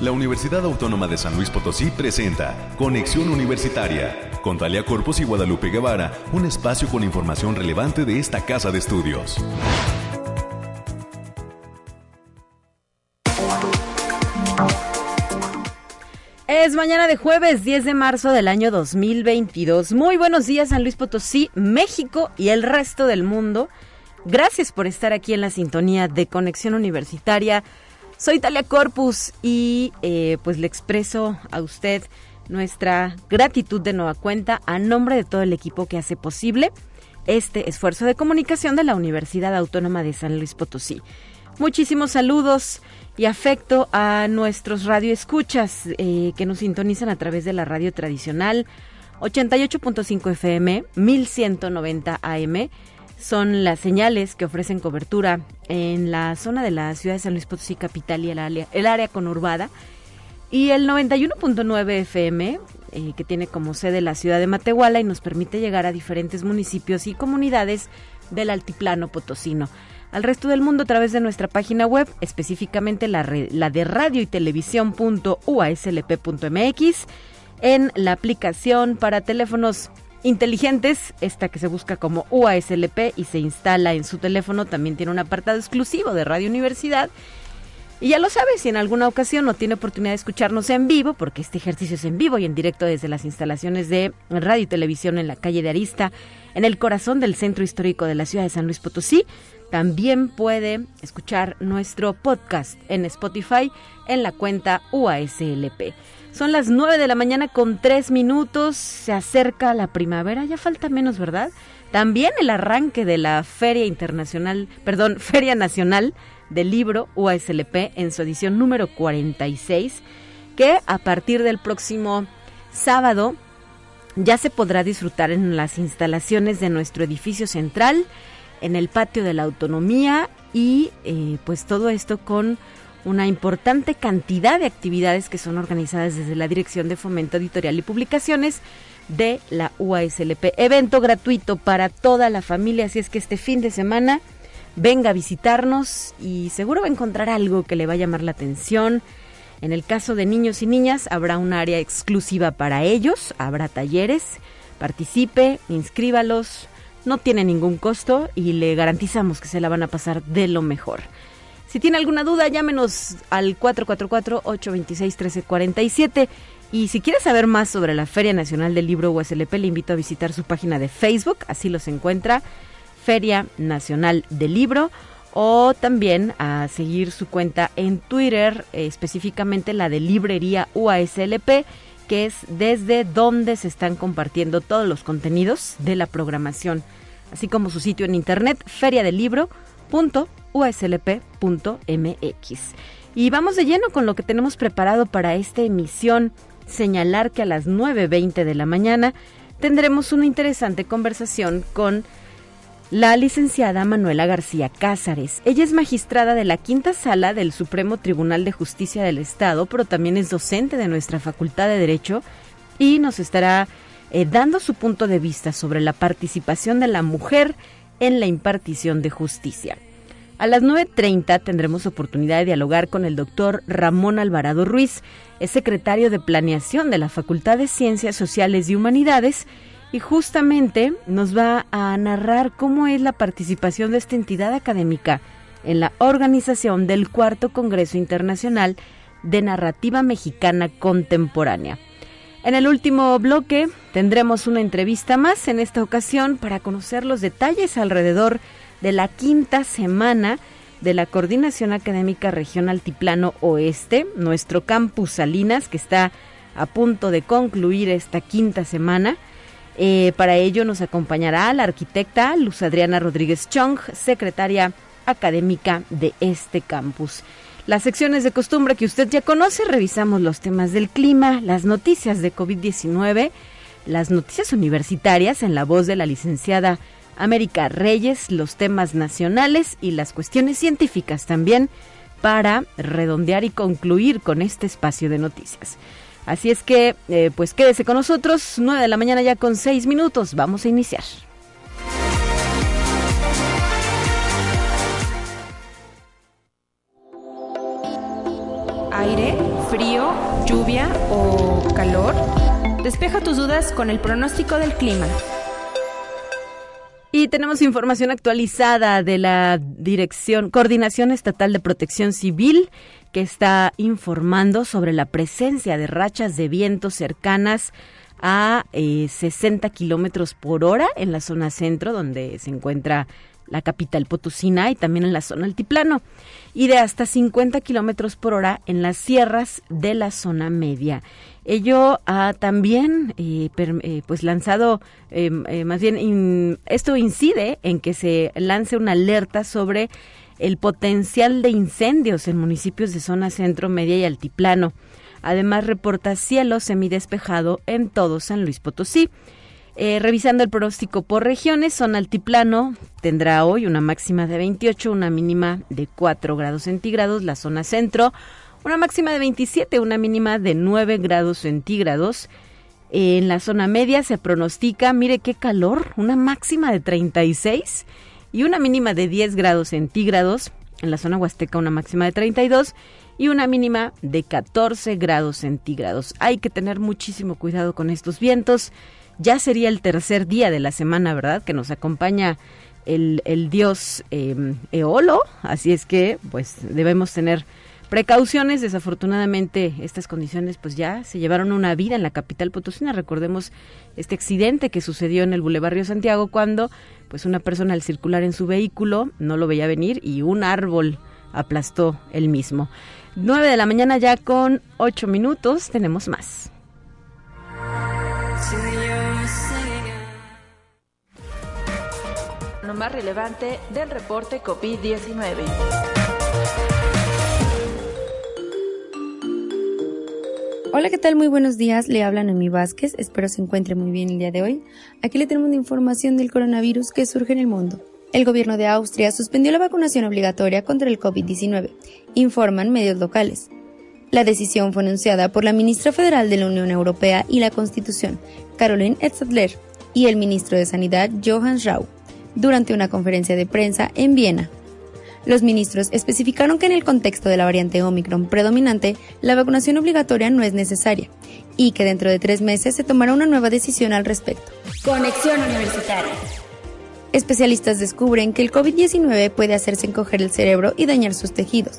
la Universidad Autónoma de San Luis Potosí presenta Conexión Universitaria con Talia Corpus y Guadalupe Guevara, un espacio con información relevante de esta casa de estudios. Es mañana de jueves 10 de marzo del año 2022. Muy buenos días San Luis Potosí, México y el resto del mundo. Gracias por estar aquí en la sintonía de Conexión Universitaria soy Talia Corpus y eh, pues le expreso a usted nuestra gratitud de nueva cuenta a nombre de todo el equipo que hace posible este esfuerzo de comunicación de la Universidad Autónoma de San Luis Potosí. Muchísimos saludos y afecto a nuestros radioescuchas eh, que nos sintonizan a través de la radio tradicional 88.5 FM, 1190 AM son las señales que ofrecen cobertura en la zona de la ciudad de San Luis Potosí capital y el área, el conurbada. Y el 91.9 FM, eh, que tiene como sede la ciudad de Matehuala y nos permite llegar a diferentes municipios y comunidades del altiplano potosino. Al resto del mundo a través de nuestra página web, específicamente la, la de radio y televisión.uaslp.mx, en la aplicación para teléfonos inteligentes, esta que se busca como UASLP y se instala en su teléfono, también tiene un apartado exclusivo de Radio Universidad. Y ya lo sabes, si en alguna ocasión no tiene oportunidad de escucharnos en vivo, porque este ejercicio es en vivo y en directo desde las instalaciones de radio y televisión en la calle de Arista, en el corazón del centro histórico de la ciudad de San Luis Potosí, también puede escuchar nuestro podcast en Spotify en la cuenta UASLP. Son las 9 de la mañana con 3 minutos, se acerca la primavera, ya falta menos, ¿verdad? También el arranque de la Feria Internacional, perdón, Feria Nacional del Libro UASLP en su edición número 46, que a partir del próximo sábado ya se podrá disfrutar en las instalaciones de nuestro edificio central, en el patio de la autonomía y eh, pues todo esto con una importante cantidad de actividades que son organizadas desde la Dirección de Fomento Editorial y Publicaciones de la UASLP. Evento gratuito para toda la familia, así es que este fin de semana venga a visitarnos y seguro va a encontrar algo que le va a llamar la atención. En el caso de niños y niñas habrá un área exclusiva para ellos, habrá talleres, participe, inscríbalos, no tiene ningún costo y le garantizamos que se la van a pasar de lo mejor. Si tiene alguna duda, llámenos al 444-826-1347. Y si quiere saber más sobre la Feria Nacional del Libro USLP, le invito a visitar su página de Facebook, así los encuentra, Feria Nacional del Libro, o también a seguir su cuenta en Twitter, eh, específicamente la de Librería UASLP, que es desde donde se están compartiendo todos los contenidos de la programación, así como su sitio en internet, feriadelibro.com uslp.mx. Y vamos de lleno con lo que tenemos preparado para esta emisión. Señalar que a las 9.20 de la mañana tendremos una interesante conversación con la licenciada Manuela García Cázares. Ella es magistrada de la quinta sala del Supremo Tribunal de Justicia del Estado, pero también es docente de nuestra Facultad de Derecho y nos estará eh, dando su punto de vista sobre la participación de la mujer en la impartición de justicia. A las 9.30 tendremos oportunidad de dialogar con el doctor Ramón Alvarado Ruiz, es secretario de Planeación de la Facultad de Ciencias Sociales y Humanidades, y justamente nos va a narrar cómo es la participación de esta entidad académica en la organización del Cuarto Congreso Internacional de Narrativa Mexicana Contemporánea. En el último bloque tendremos una entrevista más, en esta ocasión para conocer los detalles alrededor de la quinta semana de la Coordinación Académica Región Altiplano Oeste, nuestro campus Salinas, que está a punto de concluir esta quinta semana. Eh, para ello nos acompañará la arquitecta Luz Adriana Rodríguez Chong, secretaria académica de este campus. Las secciones de costumbre que usted ya conoce, revisamos los temas del clima, las noticias de COVID-19, las noticias universitarias en la voz de la licenciada América Reyes, los temas nacionales y las cuestiones científicas también para redondear y concluir con este espacio de noticias. Así es que, eh, pues quédese con nosotros, 9 de la mañana ya con 6 minutos, vamos a iniciar. Aire frío, lluvia o calor? Despeja tus dudas con el pronóstico del clima. Y tenemos información actualizada de la Dirección Coordinación Estatal de Protección Civil que está informando sobre la presencia de rachas de viento cercanas a 60 eh, kilómetros por hora en la zona centro, donde se encuentra la capital Potosina y también en la zona altiplano, y de hasta 50 kilómetros por hora en las sierras de la zona media. Ello ha también eh, eh, pues lanzado, em, más bien, esto incide en que se lance una alerta sobre el potencial de incendios en municipios de zona centro, media y altiplano. Además, reporta cielo semidespejado en todo San Luis Potosí. Eh, revisando el pronóstico por regiones, zona altiplano tendrá hoy una máxima de 28, una mínima de 4 grados centígrados. La zona centro, una máxima de 27, una mínima de 9 grados centígrados. En la zona media se pronostica, mire qué calor, una máxima de 36 y una mínima de 10 grados centígrados. En la zona huasteca una máxima de 32 y una mínima de 14 grados centígrados. Hay que tener muchísimo cuidado con estos vientos. Ya sería el tercer día de la semana, ¿verdad? Que nos acompaña el, dios em, Eolo. Así es que, pues, debemos tener precauciones. Desafortunadamente, estas condiciones pues ya se llevaron una vida en la capital potosina. Recordemos este accidente que sucedió en el Boulevard Río Santiago cuando pues una persona al circular en su vehículo no lo veía venir y un árbol aplastó el mismo. 9 de la mañana ya con 8 minutos tenemos más. Lo más relevante del reporte COVID-19. Hola, ¿qué tal? Muy buenos días. Le habla Noemí Vázquez. Espero se encuentre muy bien el día de hoy. Aquí le tenemos una información del coronavirus que surge en el mundo. El gobierno de Austria suspendió la vacunación obligatoria contra el COVID-19, informan medios locales. La decisión fue anunciada por la ministra federal de la Unión Europea y la Constitución, Caroline Edstadler, y el ministro de Sanidad, Johann Rau, durante una conferencia de prensa en Viena. Los ministros especificaron que en el contexto de la variante Omicron predominante, la vacunación obligatoria no es necesaria y que dentro de tres meses se tomará una nueva decisión al respecto. Conexión Universitaria. Especialistas descubren que el COVID-19 puede hacerse encoger el cerebro y dañar sus tejidos.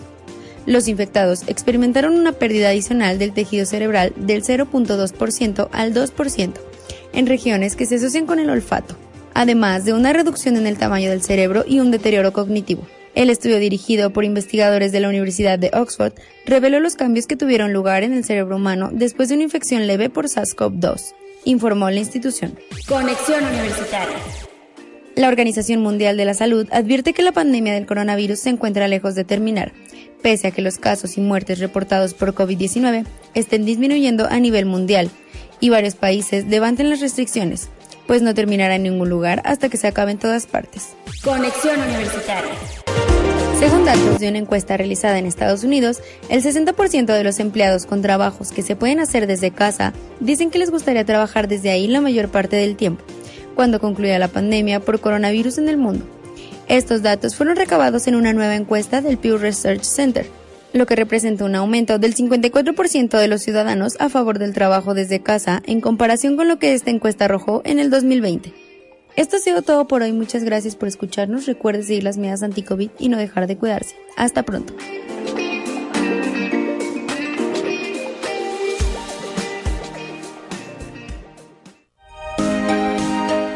Los infectados experimentaron una pérdida adicional del tejido cerebral del 0.2% al 2% en regiones que se asocian con el olfato, además de una reducción en el tamaño del cerebro y un deterioro cognitivo. El estudio dirigido por investigadores de la Universidad de Oxford reveló los cambios que tuvieron lugar en el cerebro humano después de una infección leve por SARS-CoV-2, informó la institución. Conexión Universitaria. La Organización Mundial de la Salud advierte que la pandemia del coronavirus se encuentra lejos de terminar, pese a que los casos y muertes reportados por COVID-19 estén disminuyendo a nivel mundial y varios países levanten las restricciones, pues no terminará en ningún lugar hasta que se acabe en todas partes. Conexión Universitaria. Según datos de una encuesta realizada en Estados Unidos, el 60% de los empleados con trabajos que se pueden hacer desde casa dicen que les gustaría trabajar desde ahí la mayor parte del tiempo, cuando concluya la pandemia por coronavirus en el mundo. Estos datos fueron recabados en una nueva encuesta del Pew Research Center, lo que representa un aumento del 54% de los ciudadanos a favor del trabajo desde casa en comparación con lo que esta encuesta arrojó en el 2020. Esto ha sido todo por hoy. Muchas gracias por escucharnos. Recuerde seguir las medidas anti-COVID y no dejar de cuidarse. Hasta pronto.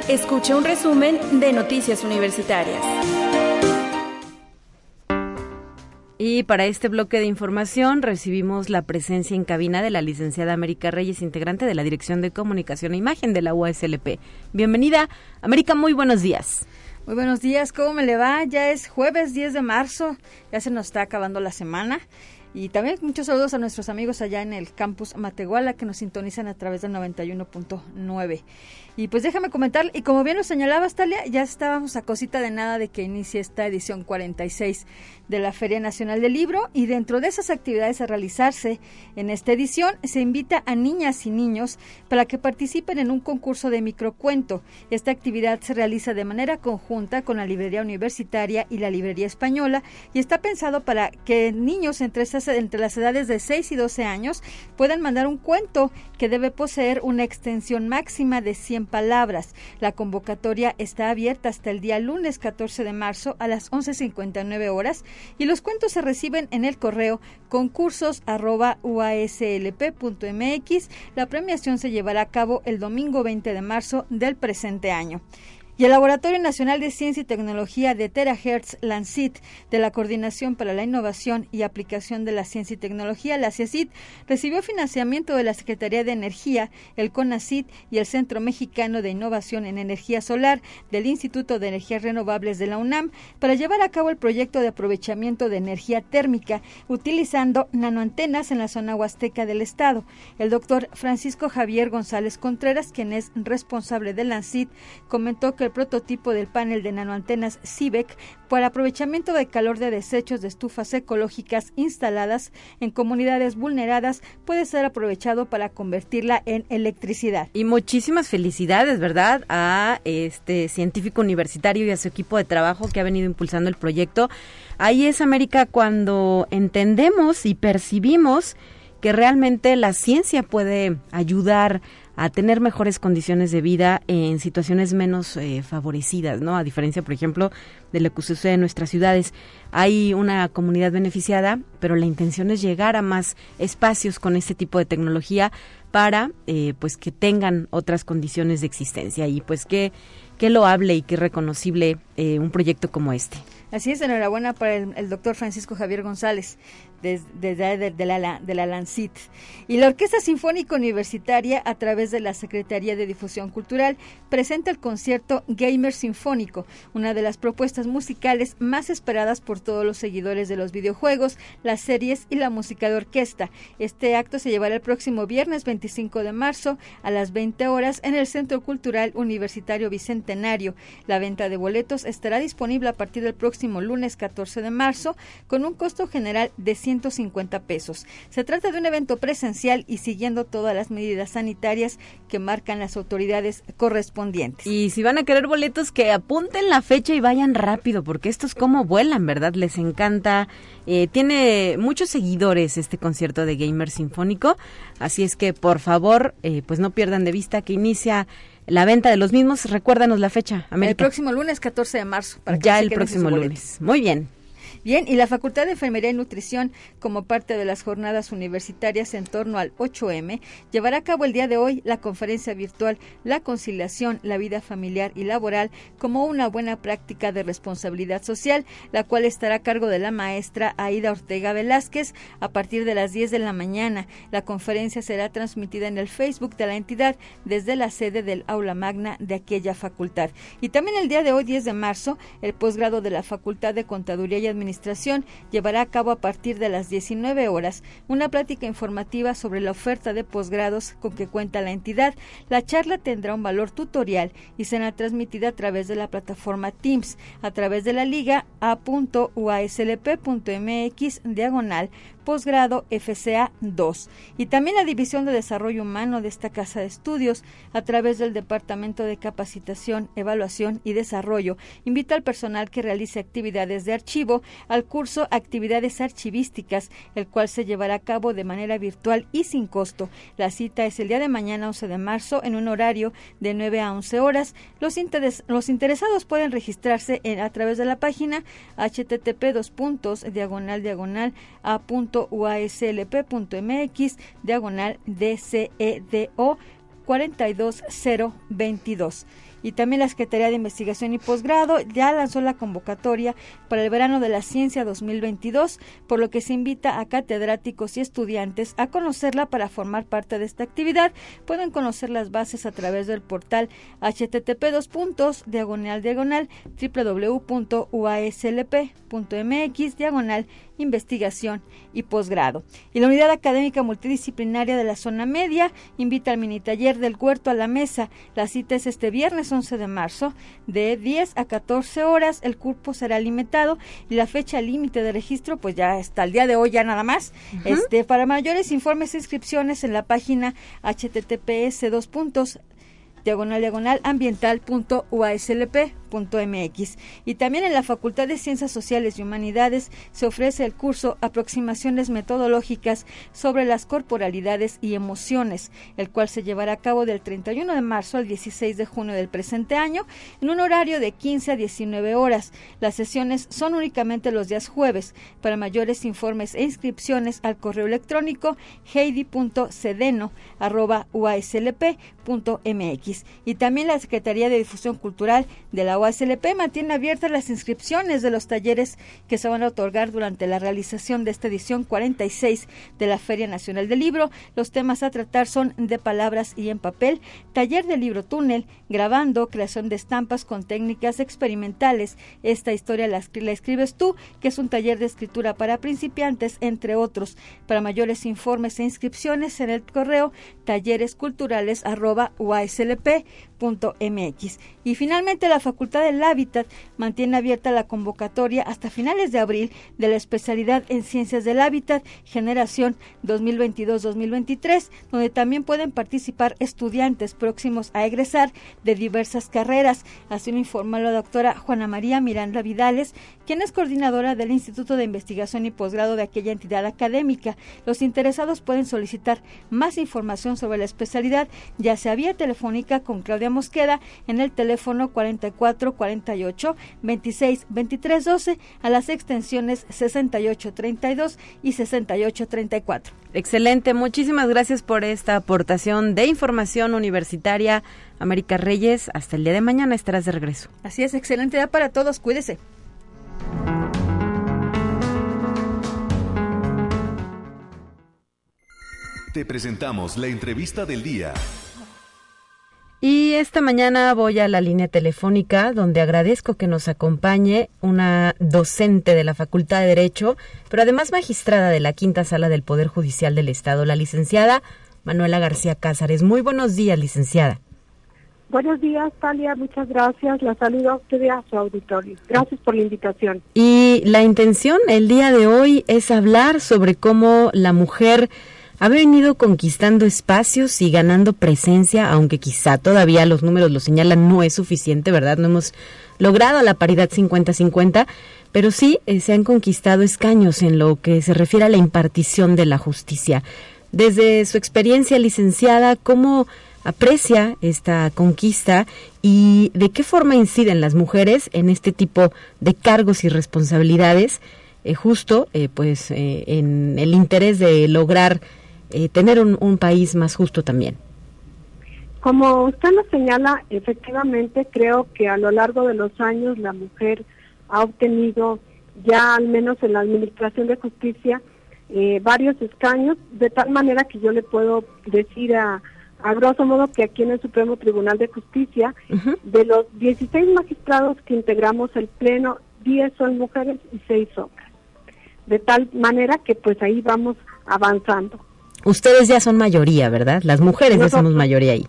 Escuche un resumen de Noticias Universitarias. Y para este bloque de información recibimos la presencia en cabina de la licenciada América Reyes, integrante de la Dirección de Comunicación e Imagen de la UASLP. Bienvenida, América, muy buenos días. Muy buenos días, ¿cómo me le va? Ya es jueves 10 de marzo, ya se nos está acabando la semana. Y también muchos saludos a nuestros amigos allá en el campus Matehuala que nos sintonizan a través del 91.9. Y pues déjame comentar, y como bien lo señalabas, Talia, ya estábamos a cosita de nada de que inicie esta edición 46 de la Feria Nacional del Libro y dentro de esas actividades a realizarse en esta edición se invita a niñas y niños para que participen en un concurso de microcuento. Esta actividad se realiza de manera conjunta con la Librería Universitaria y la Librería Española y está pensado para que niños entre esas entre las edades de 6 y 12 años pueden mandar un cuento que debe poseer una extensión máxima de 100 palabras. La convocatoria está abierta hasta el día lunes 14 de marzo a las 11.59 horas y los cuentos se reciben en el correo concursos.uaslp.mx. La premiación se llevará a cabo el domingo 20 de marzo del presente año. Y el Laboratorio Nacional de Ciencia y Tecnología de Terahertz Lancit de la Coordinación para la Innovación y Aplicación de la Ciencia y Tecnología, la CIACIT, recibió financiamiento de la Secretaría de Energía, el CONACIT y el Centro Mexicano de Innovación en Energía Solar del Instituto de Energías Renovables de la UNAM para llevar a cabo el proyecto de aprovechamiento de energía térmica utilizando nanoantenas en la zona huasteca del estado. El doctor Francisco Javier González Contreras, quien es responsable de Lancit, comentó que el prototipo del panel de nanoantenas CIBEC para aprovechamiento de calor de desechos de estufas ecológicas instaladas en comunidades vulneradas puede ser aprovechado para convertirla en electricidad. Y muchísimas felicidades, ¿verdad? A este científico universitario y a su equipo de trabajo que ha venido impulsando el proyecto. Ahí es América cuando entendemos y percibimos que realmente la ciencia puede ayudar a tener mejores condiciones de vida en situaciones menos eh, favorecidas, ¿no? A diferencia, por ejemplo, de lo que sucede en nuestras ciudades. Hay una comunidad beneficiada, pero la intención es llegar a más espacios con este tipo de tecnología para, eh, pues, que tengan otras condiciones de existencia y, pues, que, que loable y que reconocible eh, un proyecto como este. Así es, enhorabuena para el doctor Francisco Javier González desde de, de, la, de la LANCIT. Y la Orquesta Sinfónica Universitaria, a través de la Secretaría de Difusión Cultural, presenta el concierto Gamer Sinfónico, una de las propuestas musicales más esperadas por todos los seguidores de los videojuegos, las series y la música de orquesta. Este acto se llevará el próximo viernes 25 de marzo a las 20 horas en el Centro Cultural Universitario Bicentenario. La venta de boletos estará disponible a partir del próximo lunes 14 de marzo con un costo general de 100 150 pesos. Se trata de un evento presencial y siguiendo todas las medidas sanitarias que marcan las autoridades correspondientes. Y si van a querer boletos, que apunten la fecha y vayan rápido, porque estos como vuelan, ¿verdad? Les encanta. Eh, tiene muchos seguidores este concierto de Gamer Sinfónico, así es que por favor, eh, pues no pierdan de vista que inicia la venta de los mismos. Recuérdanos la fecha, América. El próximo lunes 14 de marzo. Para ya el próximo lunes. Muy bien. Bien, y la Facultad de Enfermería y Nutrición, como parte de las jornadas universitarias en torno al 8M, llevará a cabo el día de hoy la conferencia virtual La conciliación, la vida familiar y laboral como una buena práctica de responsabilidad social, la cual estará a cargo de la maestra Aida Ortega Velázquez a partir de las 10 de la mañana. La conferencia será transmitida en el Facebook de la entidad desde la sede del aula magna de aquella facultad. Y también el día de hoy, 10 de marzo, el posgrado de la Facultad de Contaduría y Administración llevará a cabo a partir de las 19 horas una plática informativa sobre la oferta de posgrados con que cuenta la entidad. La charla tendrá un valor tutorial y será transmitida a través de la plataforma Teams, a través de la liga a.uaslp.mx diagonal posgrado FCA 2 y también la División de Desarrollo Humano de esta Casa de Estudios a través del Departamento de Capacitación, Evaluación y Desarrollo invita al personal que realice actividades de archivo al curso Actividades Archivísticas, el cual se llevará a cabo de manera virtual y sin costo. La cita es el día de mañana 11 de marzo en un horario de 9 a 11 horas. Los, los interesados pueden registrarse a través de la página http dos puntos diagonal diagonal a uaslp.mx diagonal DCEDO 42022 y también la Secretaría de Investigación y Posgrado ya lanzó la convocatoria para el verano de la ciencia 2022, por lo que se invita a catedráticos y estudiantes a conocerla para formar parte de esta actividad. Pueden conocer las bases a través del portal http dos puntos diagonal diagonal www.uaslp.mx diagonal investigación y posgrado. Y la Unidad Académica Multidisciplinaria de la Zona Media invita al mini taller del Huerto a la Mesa. La cita es este viernes 11 de marzo de 10 a 14 horas. El cupo será limitado y la fecha límite de registro pues ya está el día de hoy ya nada más. Este para mayores informes e inscripciones en la página https dos puntos diagonal diagonal. Y también en la Facultad de Ciencias Sociales y Humanidades se ofrece el curso Aproximaciones Metodológicas sobre las Corporalidades y Emociones, el cual se llevará a cabo del 31 de marzo al 16 de junio del presente año en un horario de 15 a 19 horas. Las sesiones son únicamente los días jueves. Para mayores informes e inscripciones al correo electrónico heidi.cedeno.uaslp.mx. Y también la Secretaría de Difusión Cultural de la UASLP mantiene abiertas las inscripciones de los talleres que se van a otorgar durante la realización de esta edición 46 de la Feria Nacional del Libro. Los temas a tratar son de palabras y en papel, taller de libro túnel, grabando, creación de estampas con técnicas experimentales. Esta historia la, escribes tú, que es un taller de escritura para principiantes, entre otros. Para mayores informes e inscripciones en el correo पे Y finalmente la Facultad del Hábitat mantiene abierta la convocatoria hasta finales de abril de la especialidad en Ciencias del Hábitat Generación 2022-2023, donde también pueden participar estudiantes próximos a egresar de diversas carreras. Así lo informó la doctora Juana María Miranda Vidales, quien es coordinadora del Instituto de Investigación y Posgrado de aquella entidad académica. Los interesados pueden solicitar más información sobre la especialidad, ya sea vía telefónica con Claudia Mosqueda en el teléfono 44 48 26 23 12 a las extensiones 68 32 y 68 34. Excelente, muchísimas gracias por esta aportación de información universitaria. América Reyes, hasta el día de mañana estarás de regreso. Así es, excelente día para todos, cuídese. Te presentamos la entrevista del día. Y esta mañana voy a la línea telefónica donde agradezco que nos acompañe una docente de la Facultad de Derecho, pero además magistrada de la Quinta Sala del Poder Judicial del Estado, la licenciada Manuela García Cázares. Muy buenos días, licenciada. Buenos días, Talia. Muchas gracias. La saludo a usted y a su auditorio. Gracias por la invitación. Y la intención el día de hoy es hablar sobre cómo la mujer ha venido conquistando espacios y ganando presencia, aunque quizá todavía los números lo señalan, no es suficiente, ¿verdad? No hemos logrado la paridad 50-50, pero sí eh, se han conquistado escaños en lo que se refiere a la impartición de la justicia. Desde su experiencia licenciada, ¿cómo aprecia esta conquista y de qué forma inciden las mujeres en este tipo de cargos y responsabilidades, eh, justo eh, pues en el interés de lograr eh, tener un, un, país más justo también. Como usted lo señala, efectivamente creo que a lo largo de los años la mujer ha obtenido ya al menos en la Administración de Justicia eh, varios escaños, de tal manera que yo le puedo decir a, a grosso modo que aquí en el Supremo Tribunal de Justicia, uh -huh. de los 16 magistrados que integramos el Pleno, 10 son mujeres y 6 hombres. De tal manera que pues ahí vamos avanzando. Ustedes ya son mayoría, ¿verdad? Las mujeres Nosotros, ya somos mayoría ahí.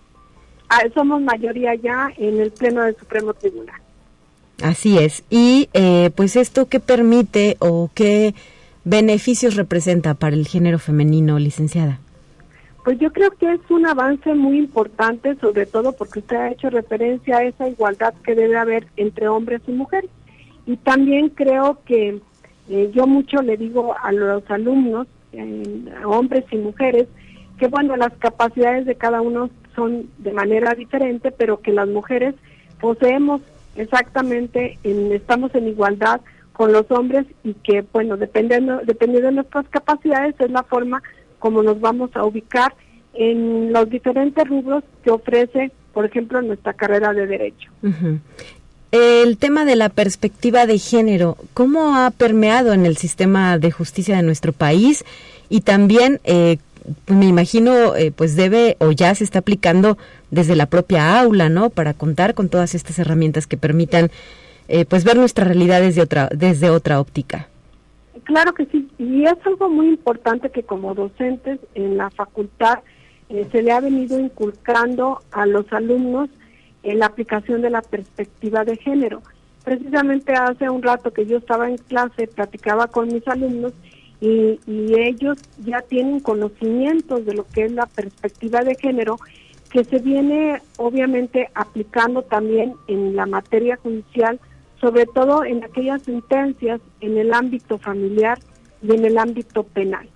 Ah, somos mayoría ya en el Pleno del Supremo Tribunal. Así es. Y eh, pues esto qué permite o qué beneficios representa para el género femenino, licenciada. Pues yo creo que es un avance muy importante, sobre todo porque usted ha hecho referencia a esa igualdad que debe haber entre hombres y mujeres. Y también creo que eh, yo mucho le digo a los alumnos en hombres y mujeres, que bueno, las capacidades de cada uno son de manera diferente, pero que las mujeres poseemos exactamente, en, estamos en igualdad con los hombres y que bueno, dependiendo, dependiendo de nuestras capacidades es la forma como nos vamos a ubicar en los diferentes rubros que ofrece, por ejemplo, nuestra carrera de derecho. El tema de la perspectiva de género, ¿cómo ha permeado en el sistema de justicia de nuestro país? Y también, eh, me imagino, eh, pues debe o ya se está aplicando desde la propia aula, ¿no? Para contar con todas estas herramientas que permitan, eh, pues, ver nuestra realidad desde otra, desde otra óptica. Claro que sí, y es algo muy importante que como docentes en la facultad se le ha venido inculcando a los alumnos en la aplicación de la perspectiva de género. Precisamente hace un rato que yo estaba en clase, platicaba con mis alumnos y, y, ellos ya tienen conocimientos de lo que es la perspectiva de género, que se viene obviamente aplicando también en la materia judicial, sobre todo en aquellas sentencias en el ámbito familiar y en el ámbito penal,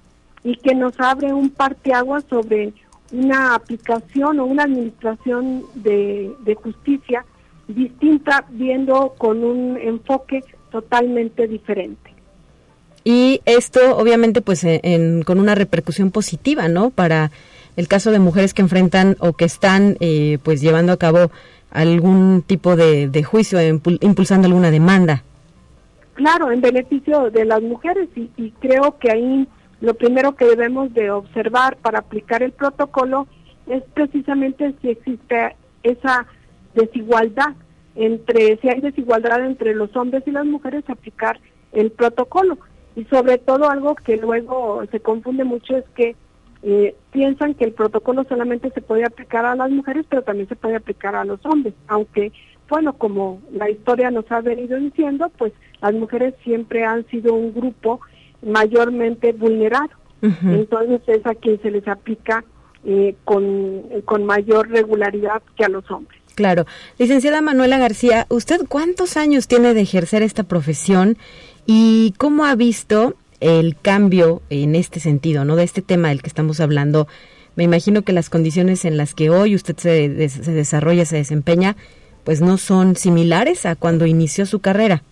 y que nos abre un parteaguas sobre una aplicación o una administración de, justicia distinta, viendo con un enfoque totalmente diferente. Y esto, obviamente, pues con una repercusión positiva, ¿no? Para el caso de mujeres que enfrentan o que están, eh, pues, llevando a cabo algún tipo de, juicio, impulsando alguna demanda. Claro, en beneficio de las mujeres y, y creo que ahí lo primero que debemos de observar para aplicar el protocolo es precisamente si existe esa desigualdad entre, si hay desigualdad entre los hombres y las mujeres, aplicar el protocolo. Y sobre todo algo que luego se confunde mucho es que eh, piensan que el protocolo solamente se puede aplicar a las mujeres, pero también se puede aplicar a los hombres, aunque, bueno, como la historia nos ha venido diciendo, pues las mujeres siempre han sido un grupo mayormente vulnerado. Entonces es a quien se les aplica eh, con, con mayor regularidad que a los hombres. Claro. Licenciada Manuela García, ¿usted cuántos años tiene de ejercer esta profesión y cómo ha visto el cambio en este sentido, ¿no? De este tema del que estamos hablando. Me imagino que las condiciones en las que hoy usted se, se desarrolla, se desempeña, pues no son similares a cuando inició su carrera.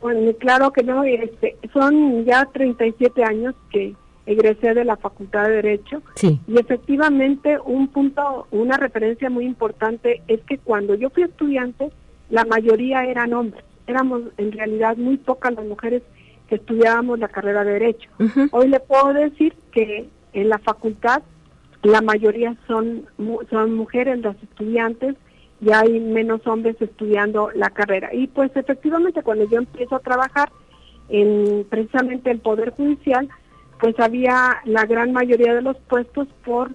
Bueno, claro que no, este, son ya 37 años que egresé de la Facultad de Derecho sí. y efectivamente un punto, una referencia muy importante es que cuando yo fui estudiante, la mayoría eran hombres, éramos en realidad muy pocas las mujeres que estudiábamos la carrera de Derecho. Hoy le puedo decir que en la facultad la mayoría son, son mujeres las estudiantes y hay menos hombres estudiando la carrera. Y pues efectivamente cuando yo empiezo a trabajar en precisamente el Poder Judicial, pues había la gran mayoría de los puestos por,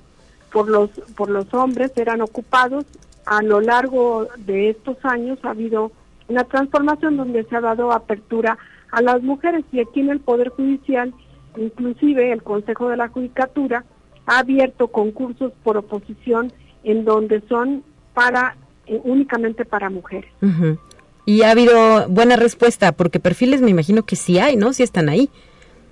por, los, por los hombres, eran ocupados. A lo largo de estos años ha habido una transformación donde se ha dado apertura a las mujeres y aquí en el Poder Judicial, inclusive el Consejo de la Judicatura, ha abierto concursos por oposición en donde son para eh, únicamente para mujeres. Y ha habido buena respuesta, porque perfiles me imagino que sí hay, ¿no? Sí están ahí.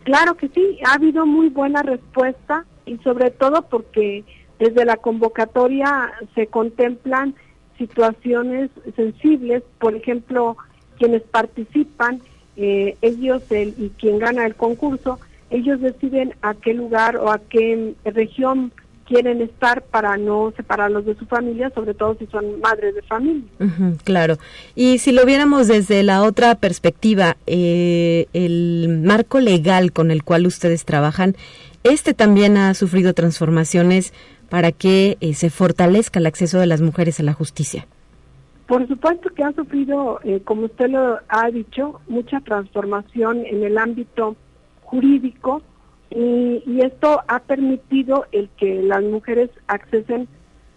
Claro que sí, ha habido muy buena respuesta y sobre todo porque desde la convocatoria se contemplan situaciones sensibles, por ejemplo, quienes participan, eh, ellos el, y quien gana el concurso, ellos deciden a qué lugar o a qué región quieren estar para no separarlos de su familia, sobre todo si son madres de familia. claro. Y si lo viéramos desde la otra perspectiva, eh, el marco legal con el cual ustedes trabajan, este también ha sufrido transformaciones para que eh, se fortalezca el acceso de las mujeres a la justicia. Por supuesto que ha sufrido, eh, como usted lo ha dicho, mucha transformación en el ámbito jurídico, y, esto ha permitido el que las mujeres accesen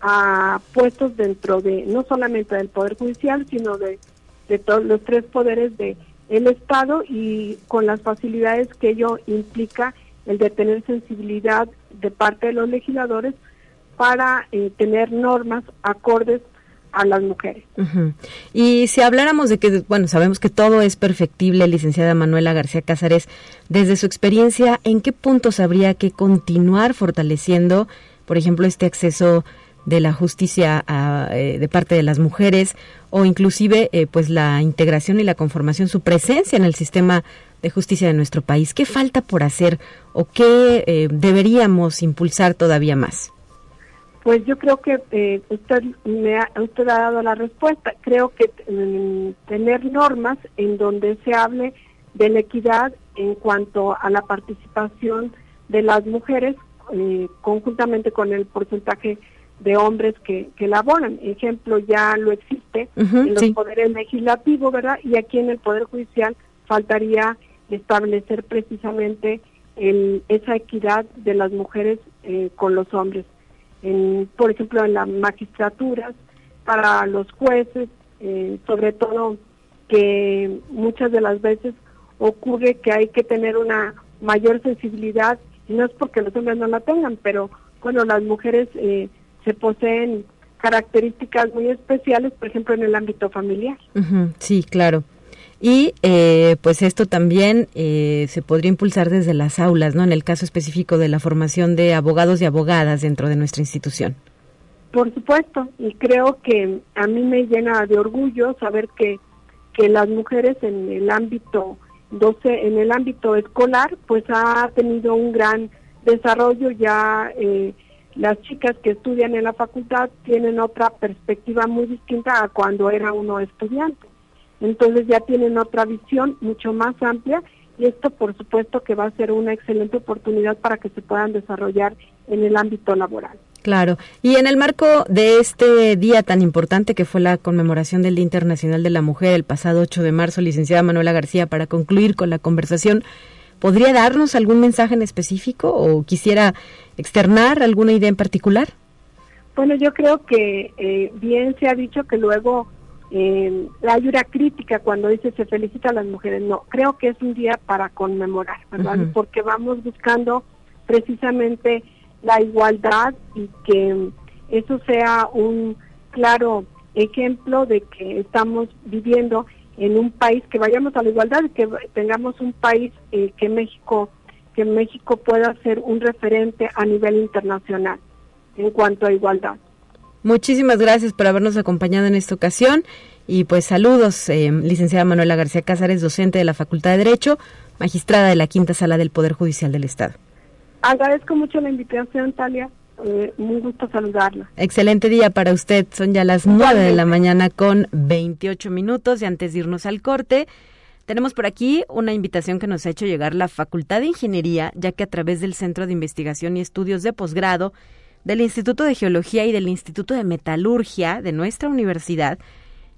a puestos dentro de no solamente del poder judicial sino de, de todos los tres poderes de el estado y con las facilidades que ello implica el de tener sensibilidad de parte de los legisladores para eh, tener normas acordes a las mujeres. Y si habláramos de que, bueno, sabemos que todo es perfectible, licenciada Manuela García Cázares, desde su experiencia, ¿en qué puntos habría que continuar fortaleciendo, por ejemplo, este acceso de la justicia eh, de parte de las mujeres o inclusive eh, pues la integración y la conformación, su presencia en el sistema de justicia de nuestro país? ¿Qué falta por hacer o qué eh, deberíamos impulsar todavía más? Pues yo creo que eh, usted me ha, usted ha dado la respuesta. Creo que mm, tener normas en donde se hable de la equidad en cuanto a la participación de las mujeres eh, conjuntamente con el porcentaje de hombres que, que laboran. Ejemplo, ya lo existe en los poderes legislativos, ¿verdad? Y aquí en el Poder Judicial faltaría establecer precisamente el, esa equidad de las mujeres eh, con los hombres por ejemplo, en las magistraturas, para los jueces, eh, sobre todo que muchas de las veces ocurre que hay que tener una mayor sensibilidad, y no es porque los hombres no la tengan, pero bueno, las mujeres eh, se poseen características muy especiales, por ejemplo, en el ámbito familiar. sí, claro. Y eh, pues esto también eh, se podría impulsar desde las aulas, ¿no? En el caso específico de la formación de abogados y abogadas dentro de nuestra institución. Por supuesto, y creo que a mí me llena de orgullo saber que, que las mujeres en el ámbito 12, en el ámbito escolar, pues ha tenido un gran desarrollo ya eh, las chicas que estudian en la facultad tienen otra perspectiva muy distinta a cuando era uno estudiante. Entonces ya tienen otra visión mucho más amplia y esto por supuesto que va a ser una excelente oportunidad para que se puedan desarrollar en el ámbito laboral. Claro. Y en el marco de este día tan importante que fue la conmemoración del Día Internacional de la Mujer el pasado 8 de marzo, licenciada Manuela García, para concluir con la conversación, ¿podría darnos algún mensaje en específico o quisiera externar alguna idea en particular? Bueno, yo creo que eh, bien se ha dicho que luego eh, hay una crítica cuando dice se felicita a las mujeres. No, creo que es un día para conmemorar, ¿verdad? Porque vamos buscando precisamente la igualdad y que eso sea un claro ejemplo de que estamos viviendo en un país que vayamos a la igualdad y que tengamos un país eh, que México que México pueda ser un referente a nivel internacional en cuanto a igualdad. Muchísimas gracias por habernos acompañado en esta ocasión y pues saludos, eh, licenciada Manuela García Cázares, docente de la Facultad de Derecho, magistrada de la Quinta Sala del Poder Judicial del Estado. Agradezco mucho la invitación, Talia. Eh, muy gusto saludarla. Excelente día para usted. Son ya las nueve de la mañana con 28 minutos y antes de irnos al corte, tenemos por aquí una invitación que nos ha hecho llegar la Facultad de Ingeniería, ya que a través del Centro de Investigación y Estudios de Posgrado del Instituto de Geología y del Instituto de Metalurgia de nuestra universidad,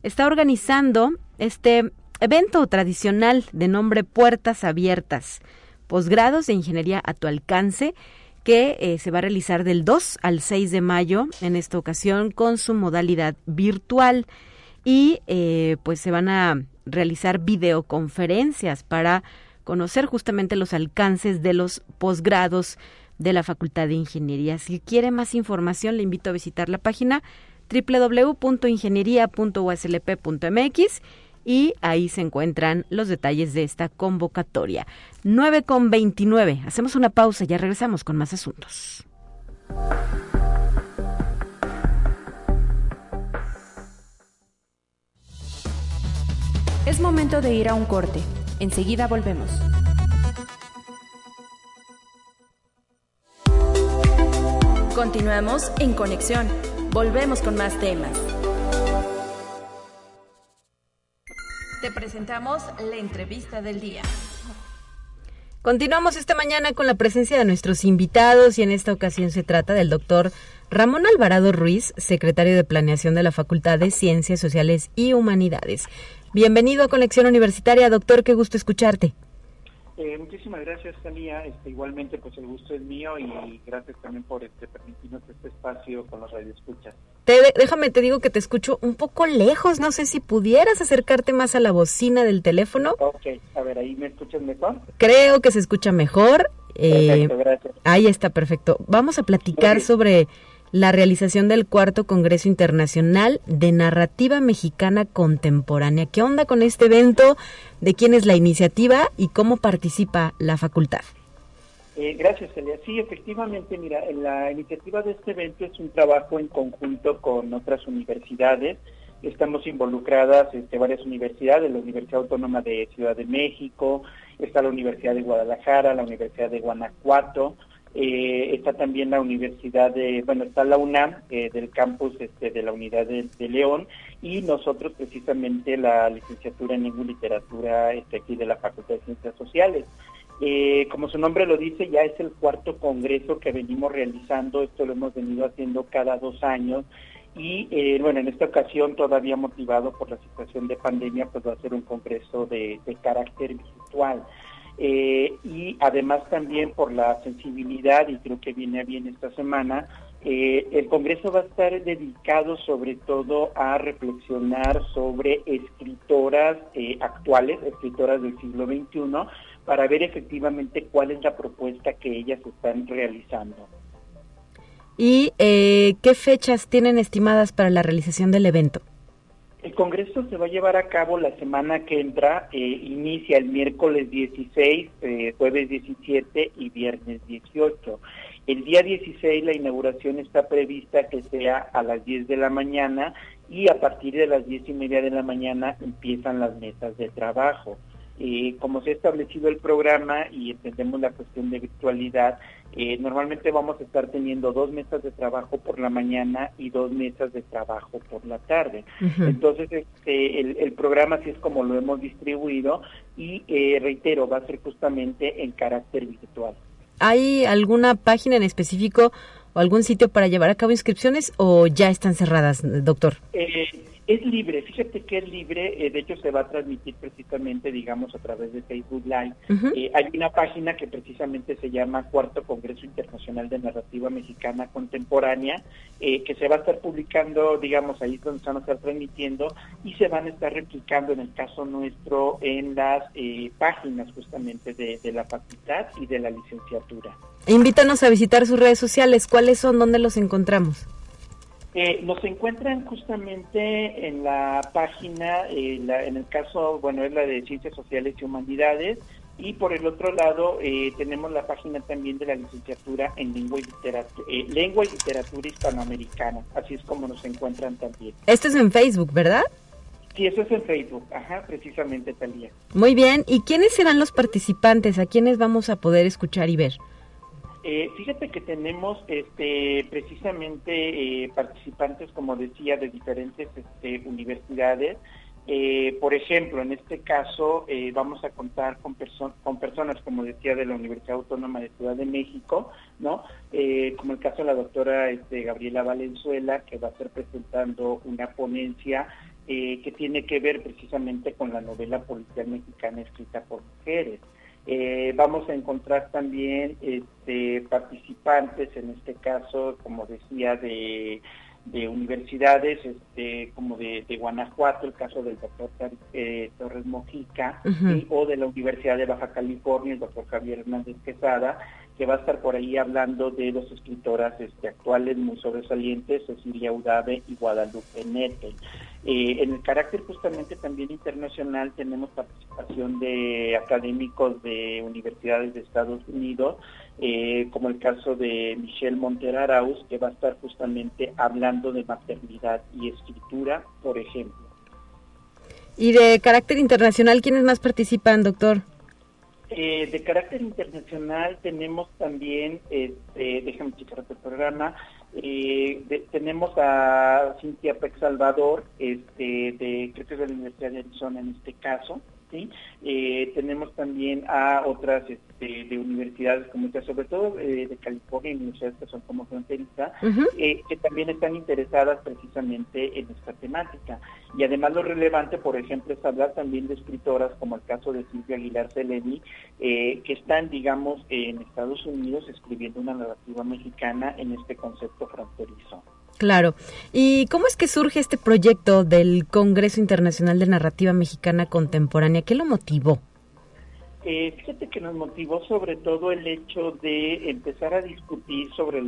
está organizando este evento tradicional de nombre Puertas Abiertas, posgrados de ingeniería a tu alcance, que eh, se va a realizar del 2 al 6 de mayo, en esta ocasión con su modalidad virtual. Y eh, pues se van a realizar videoconferencias para conocer justamente los alcances de los posgrados de la Facultad de Ingeniería. Si quiere más información, le invito a visitar la página www.ingeniería.uslp.mx y ahí se encuentran los detalles de esta convocatoria. 9 con 29. Hacemos una pausa ya regresamos con más asuntos. Es momento de ir a un corte. Enseguida volvemos. Continuamos en conexión. Volvemos con más temas. Te presentamos la entrevista del día. Continuamos esta mañana con la presencia de nuestros invitados y en esta ocasión se trata del doctor Ramón Alvarado Ruiz, secretario de Planeación de la Facultad de Ciencias Sociales y Humanidades. Bienvenido a Conexión Universitaria, doctor, qué gusto escucharte. Eh, muchísimas gracias, Tania. Este, igualmente, pues el gusto es mío y gracias también por este, permitirnos este espacio con los radioescuchas. Te, déjame, te digo que te escucho un poco lejos. No sé si pudieras acercarte más a la bocina del teléfono. Ok, a ver, ahí me escuchas mejor. Creo que se escucha mejor. Eh, gracias. Ahí está, perfecto. Vamos a platicar sobre la realización del cuarto Congreso Internacional de Narrativa Mexicana Contemporánea. ¿Qué onda con este evento? ¿De quién es la iniciativa y cómo participa la facultad? Eh, gracias, Celia. Sí, efectivamente, mira, la iniciativa de este evento es un trabajo en conjunto con otras universidades. Estamos involucradas este, varias universidades, la Universidad Autónoma de Ciudad de México, está la Universidad de Guadalajara, la Universidad de Guanajuato, eh, está también la Universidad de, bueno, está la UNAM eh, del campus este, de la Unidad de, León y nosotros precisamente la licenciatura en lengua literatura este, aquí de la Facultad de Ciencias Sociales. Eh, como su nombre lo dice, ya es el cuarto congreso que venimos realizando, esto lo hemos venido haciendo cada dos años y bueno, en esta ocasión todavía motivado por la situación de pandemia, pues va a ser un congreso de carácter virtual. Eh, y además también por la sensibilidad, y creo que viene bien esta semana, eh, el Congreso va a estar dedicado sobre todo a reflexionar sobre escritoras eh, actuales, escritoras del siglo XXI, para ver efectivamente cuál es la propuesta que ellas están realizando. ¿Y eh, qué fechas tienen estimadas para la realización del evento? El Congreso se va a llevar a cabo la semana que entra, eh, inicia el miércoles 16, eh, jueves 17 y viernes 18. El día 16 la inauguración está prevista que sea a las 10 de la mañana y a partir de las 10 y media de la mañana empiezan las mesas de trabajo. Eh, como se ha establecido el programa y entendemos la cuestión de virtualidad, eh, normalmente vamos a estar teniendo dos mesas de trabajo por la mañana y dos mesas de trabajo por la tarde. Entonces, este, el, programa así es como lo hemos distribuido y eh, reitero, va a ser justamente en carácter virtual. ¿Hay alguna página en específico o algún sitio para llevar a cabo inscripciones o ya están cerradas, doctor? Eh, es libre, fíjate que es libre, eh, de hecho se va a transmitir precisamente, digamos, a través de Facebook Live. Eh, hay una página que precisamente se llama Cuarto Congreso Internacional de Narrativa Mexicana Contemporánea, eh, que se va a estar publicando, digamos, ahí donde se van a estar transmitiendo y se van a estar replicando en el caso nuestro en las páginas justamente de, de la facultad y de la licenciatura. Invítanos a visitar sus redes sociales, ¿cuáles son? ¿Dónde los encontramos? Eh, nos encuentran justamente en la página, eh, en el caso, bueno, es la de Ciencias Sociales y Humanidades, y por el otro lado eh, tenemos la página también de la licenciatura en Lengua y, Literatura, eh, Lengua y Literatura Hispanoamericana, así es como nos encuentran también. Esto es en Facebook, ¿verdad? Sí, eso es en Facebook, ajá, precisamente Talía. Muy bien, ¿y quiénes serán los participantes? ¿A quiénes vamos a poder escuchar y ver? Eh, fíjate que tenemos este, precisamente eh, participantes, como decía, de diferentes este, universidades. Eh, por ejemplo, en este caso vamos a contar con, con personas, como decía, de la Universidad Autónoma de Ciudad de México, ¿no? como el caso de la doctora este, Gabriela Valenzuela, que va a estar presentando una ponencia que tiene que ver precisamente con la novela policial mexicana escrita por mujeres. Eh, vamos a encontrar también este, participantes, en este caso, como decía, de, universidades este, como de, Guanajuato, el caso del doctor eh, Torres Mojica, o de la Universidad de Baja California, el doctor Javier Hernández Quesada, que va a estar por ahí hablando de dos escritoras este, actuales muy sobresalientes, Cecilia Udave y Guadalupe Nettel. Eh, en el carácter justamente también internacional tenemos participación de académicos de universidades de Estados Unidos, eh, como el caso de Michelle Montero Arauz, que va a estar justamente hablando de maternidad y escritura, por ejemplo. Y de carácter internacional, ¿quiénes más participan, doctor? Eh, de carácter internacional tenemos también, este, déjame checar el programa, eh, tenemos a Cintia Peck Salvador, este, de, creo que es de la Universidad de Arizona en este caso, ¿sí? Eh, tenemos también a otras este, de universidades como sobre todo eh, de California universidades que son como fronteriza, eh, que también están interesadas precisamente en esta temática. Y además lo relevante, por ejemplo, es hablar también de escritoras como el caso de Silvia Aguilar Seleni, que están, digamos, en Estados Unidos escribiendo una narrativa mexicana en este concepto fronterizo. Claro. ¿Y cómo es que surge este proyecto del Congreso Internacional de Narrativa Mexicana Contemporánea? ¿Qué lo motivó? Eh, fíjate que nos motivó sobre todo el hecho de empezar a discutir sobre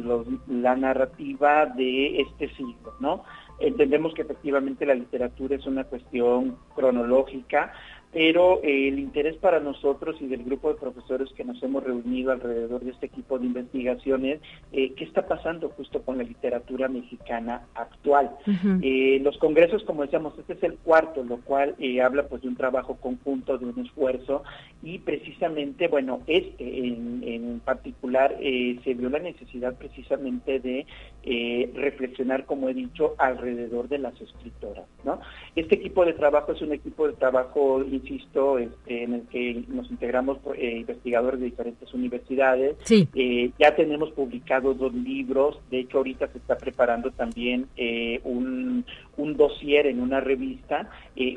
la narrativa de este siglo, ¿no? Entendemos que efectivamente la literatura es una cuestión cronológica, pero eh, el interés para nosotros y del grupo de profesores que nos hemos reunido alrededor de este equipo de investigaciones, eh, qué está pasando justo con la literatura mexicana actual. Eh, los congresos, como decíamos, este es el cuarto, lo cual habla pues de un trabajo conjunto, de un esfuerzo, y precisamente, bueno, este en, en particular se vio la necesidad precisamente de reflexionar, como he dicho, alrededor de las escritoras. ¿no? Este equipo de trabajo es un equipo de trabajo insisto, este, en el que nos integramos eh, investigadores de diferentes universidades. Eh, ya tenemos publicados dos libros, de hecho ahorita se está preparando también eh, un, un dossier en una revista,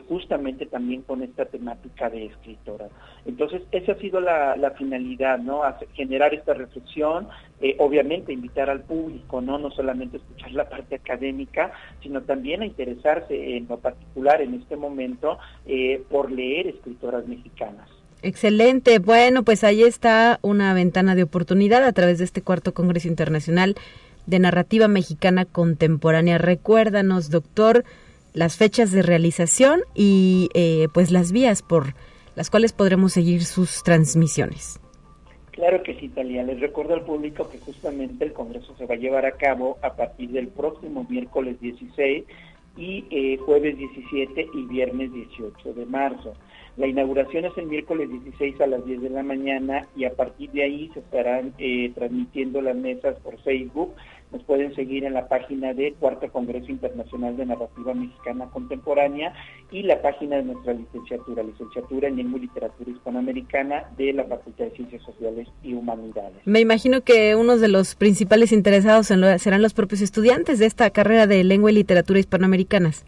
justamente también con esta temática de escritora. Entonces, esa ha sido la, finalidad, ¿no? generar esta reflexión, obviamente invitar al público, ¿no? No solamente escuchar la parte académica, sino también a interesarse en lo particular en este momento por leer escritoras mexicanas. Excelente. Bueno, pues ahí está una ventana de oportunidad a través de este cuarto Congreso Internacional de Narrativa Mexicana Contemporánea. Recuérdanos, doctor, las fechas de realización y eh, pues las vías por las cuales podremos seguir sus transmisiones. Claro que sí, Talia. Les recuerdo al público que justamente el Congreso se va a llevar a cabo a partir del próximo miércoles 16 y eh, jueves 17 y viernes 18 de marzo. La inauguración es el miércoles 16 a las 10 de la mañana y a partir de ahí se estarán eh, transmitiendo las mesas por Facebook nos pueden seguir en la página de Cuarto Congreso Internacional de Narrativa Mexicana Contemporánea y la página de nuestra licenciatura, licenciatura en Lengua y Literatura Hispanoamericana de la Facultad de Ciencias Sociales y Humanidades. Me imagino que uno de los principales interesados serán los propios estudiantes de esta carrera de Lengua y Literatura Hispanoamericanas.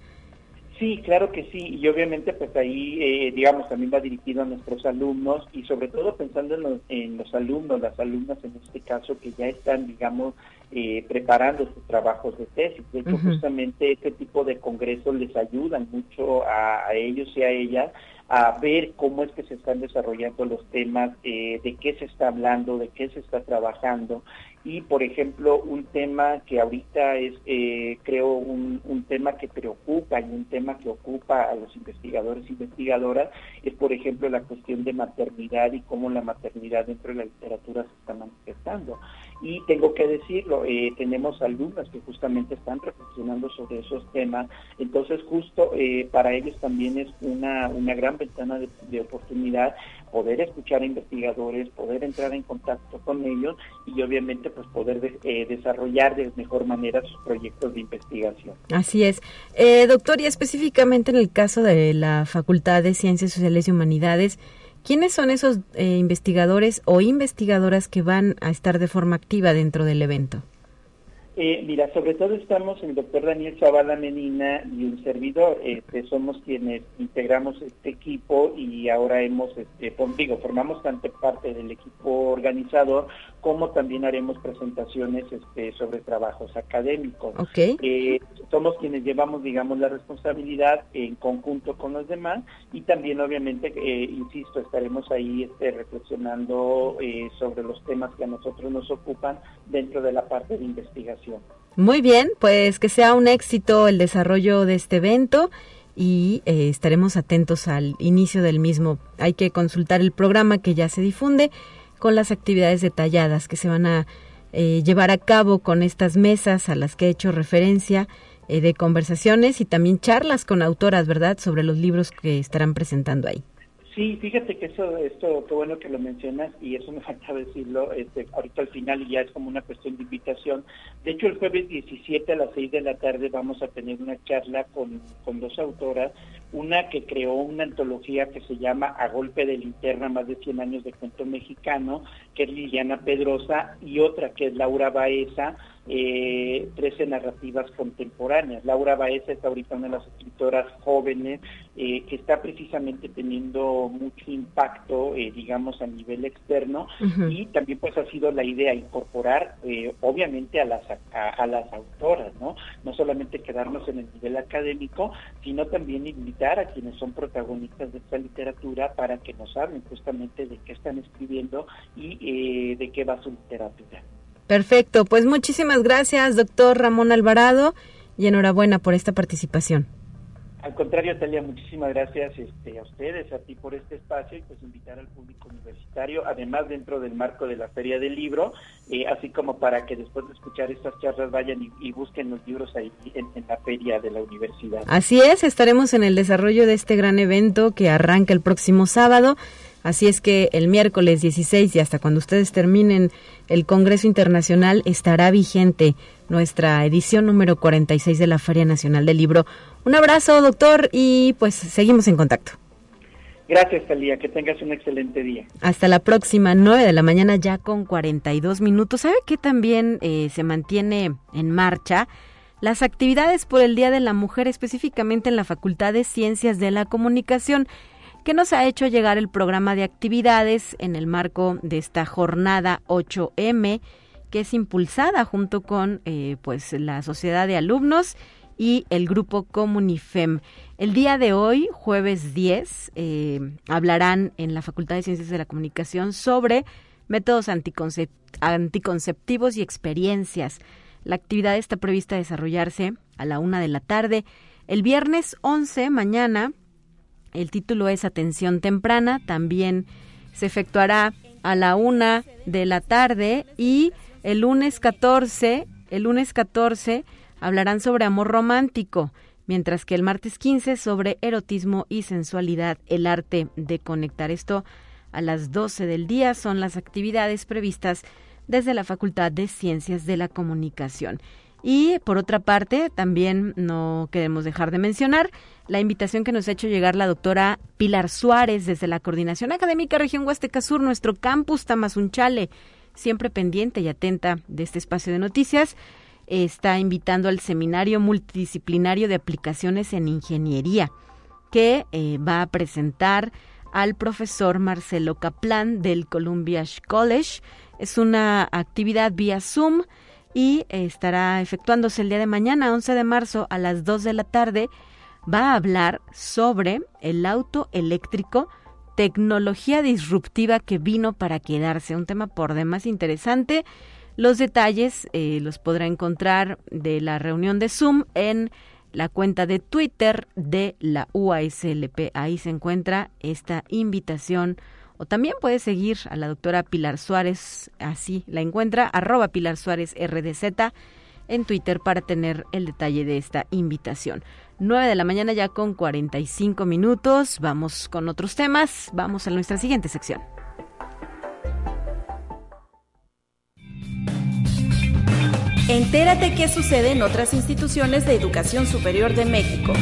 Sí, claro que sí, y obviamente pues ahí, eh, digamos, también va dirigido a nuestros alumnos y sobre todo pensando en los, en los alumnos, las alumnas en este caso que ya están, digamos, eh, preparando sus trabajos de tesis. De hecho, justamente este tipo de congresos les ayudan mucho a, ellos y a ellas a ver cómo es que se están desarrollando los temas, eh, de qué se está hablando, de qué se está trabajando y por ejemplo un tema que ahorita es eh, creo un, un, tema que preocupa y un tema que ocupa a los investigadores e investigadoras es por ejemplo la cuestión de maternidad y cómo la maternidad dentro de la literatura se está manifestando y tengo que decirlo eh, tenemos alumnas que justamente están reflexionando sobre esos temas entonces justo eh, para ellos también es una, una gran ventana de, oportunidad poder escuchar a investigadores, poder entrar en contacto con ellos y obviamente pues poder eh, desarrollar de mejor manera sus proyectos de investigación. Así es. Eh, doctor, y específicamente en el caso de la Facultad de Ciencias Sociales y Humanidades, ¿quiénes son esos eh, investigadores o investigadoras que van a estar de forma activa dentro del evento? Eh, mira, sobre todo estamos el doctor Daniel Zavala Menina y un servidor. Este, somos quienes integramos este equipo y ahora hemos, este, digo, formamos tanto parte del equipo organizador como también haremos presentaciones este, sobre trabajos académicos. Eh, somos quienes llevamos, digamos, la responsabilidad en conjunto con los demás y también, obviamente, eh, insisto, estaremos ahí este, reflexionando sobre los temas que a nosotros nos ocupan dentro de la parte de investigación. Muy bien, pues que sea un éxito el desarrollo de este evento y eh, estaremos atentos al inicio del mismo. Hay que consultar el programa que ya se difunde con las actividades detalladas que se van a eh, llevar a cabo con estas mesas a las que he hecho referencia eh, de conversaciones y también charlas con autoras, ¿verdad?, sobre los libros que estarán presentando ahí. Sí, fíjate que eso, esto, qué bueno que lo mencionas y eso me falta decirlo este, ahorita al final y ya es como una cuestión de invitación. De hecho, el jueves 17 a las 6 de la tarde vamos a tener una charla con, con dos autoras, una que creó una antología que se llama A Golpe de Linterna, más de 100 años de cuento mexicano, que es Liliana Pedrosa, y otra que es Laura Baeza, eh, 13 narrativas contemporáneas. Laura Baeza es ahorita una de las escritoras jóvenes eh, que está precisamente teniendo mucho impacto, eh, digamos, a nivel externo y también pues ha sido la idea incorporar, eh, obviamente, a las, a, las autoras, ¿no? No solamente quedarnos en el nivel académico, sino también invitar a quienes son protagonistas de esta literatura para que nos hablen justamente de qué están escribiendo y de qué va su literatura. Perfecto, pues muchísimas gracias, doctor Ramón Alvarado, y enhorabuena por esta participación. Al contrario, Talia, muchísimas gracias este, a ustedes, a ti por este espacio y pues invitar al público universitario, además dentro del marco de la Feria del Libro, eh, así como para que después de escuchar estas charlas vayan y, busquen los libros ahí en, en, la Feria de la Universidad. Así es, estaremos en el desarrollo de este gran evento que arranca el próximo sábado. Así es que el miércoles 16 y hasta cuando ustedes terminen el Congreso Internacional estará vigente nuestra edición número 46 de la Feria Nacional del Libro. Un abrazo, doctor, y pues seguimos en contacto. Gracias, Talía. Que tengas un excelente día. Hasta la próxima, 9 de la mañana, ya con 42 minutos. ¿Sabe que también eh, se mantiene en marcha? Las actividades por el Día de la Mujer, específicamente en la Facultad de Ciencias de la Comunicación que nos ha hecho llegar el programa de actividades en el marco de esta jornada 8M, que es impulsada junto con eh, pues la Sociedad de Alumnos y el grupo Comunifem. El día de hoy, jueves 10, eh, hablarán en la Facultad de Ciencias de la Comunicación sobre métodos anticonceptivos y experiencias La actividad está prevista desarrollarse a la una de la tarde. El viernes 11, mañana, el título es Atención Temprana. También se efectuará a la una de la tarde y el lunes 14, el lunes 14 hablarán sobre amor romántico, mientras que el martes 15 sobre erotismo y sensualidad, el arte de conectar. Esto a las 12 del día son las actividades previstas desde la Facultad de Ciencias de la Comunicación. Y por otra parte, también no queremos dejar de mencionar la invitación que nos ha hecho llegar la doctora Pilar Suárez desde la Coordinación Académica Región Huasteca Sur, nuestro campus Tamazunchale, siempre pendiente y atenta de este espacio de noticias. Está invitando al seminario multidisciplinario de aplicaciones en ingeniería, que eh, va a presentar al profesor Marcelo Kaplan del Columbia College. Es una actividad vía Zoom y estará efectuándose el día de mañana, 11 de marzo, a las 2 de la tarde. Va a hablar sobre el auto eléctrico, tecnología disruptiva que vino para quedarse. Un tema por demás interesante. Los detalles eh, los podrá encontrar de la reunión de Zoom en la cuenta de Twitter de la UASLP. Ahí se encuentra esta invitación o también puede seguir a la doctora Pilar Suárez, así la encuentra, arroba Pilar Suárez RDZ en Twitter para tener el detalle de esta invitación. 9 de la mañana ya con 45 minutos. Vamos con otros temas. Vamos a nuestra siguiente sección. Entérate qué sucede en otras instituciones de educación superior de México.